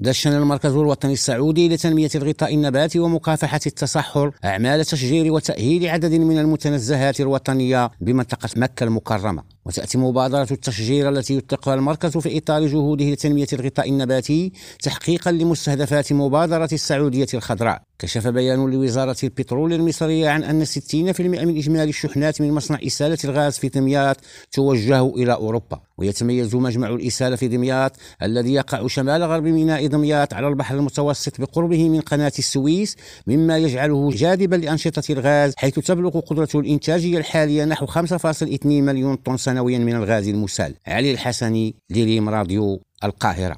دشن المركز الوطني السعودي لتنمية الغطاء النباتي ومكافحة التصحر أعمال تشجير وتأهيل عدد من المتنزهات الوطنية بمنطقة مكة المكرمة. وتأتي مبادرة التشجير التي يطلقها المركز في إطار جهوده لتنمية الغطاء النباتي تحقيقا لمستهدفات مبادرة السعودية الخضراء. كشف بيان لوزارة البترول المصرية عن أن 60% من إجمالي الشحنات من مصنع إسالة الغاز في دمياط توجه إلى أوروبا. ويتميز مجمع الإسالة في دمياط الذي يقع شمال غرب ميناء دمياط على البحر المتوسط بقربه من قناة السويس مما يجعله جاذبا لأنشطة الغاز حيث تبلغ قدرته الإنتاجية الحالية نحو 5.2 مليون طن سنويا من الغاز المسال علي الحسني لريم راديو القاهرة.